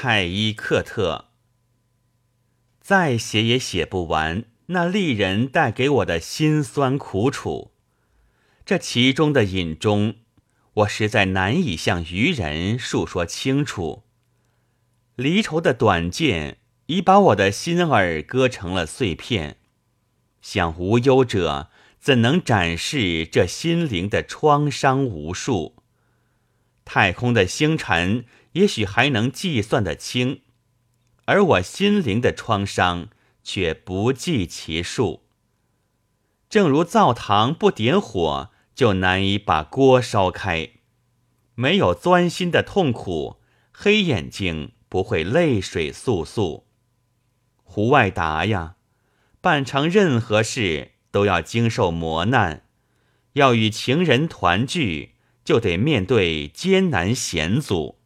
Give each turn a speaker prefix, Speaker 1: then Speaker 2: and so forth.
Speaker 1: 太医克特，再写也写不完那丽人带给我的辛酸苦楚，这其中的隐衷，我实在难以向愚人述说清楚。离愁的短剑已把我的心儿割成了碎片，想无忧者怎能展示这心灵的创伤无数？太空的星辰。也许还能计算得清，而我心灵的创伤却不计其数。正如灶堂不点火就难以把锅烧开，没有钻心的痛苦，黑眼睛不会泪水簌簌。胡外达呀，办成任何事都要经受磨难，要与情人团聚，就得面对艰难险阻。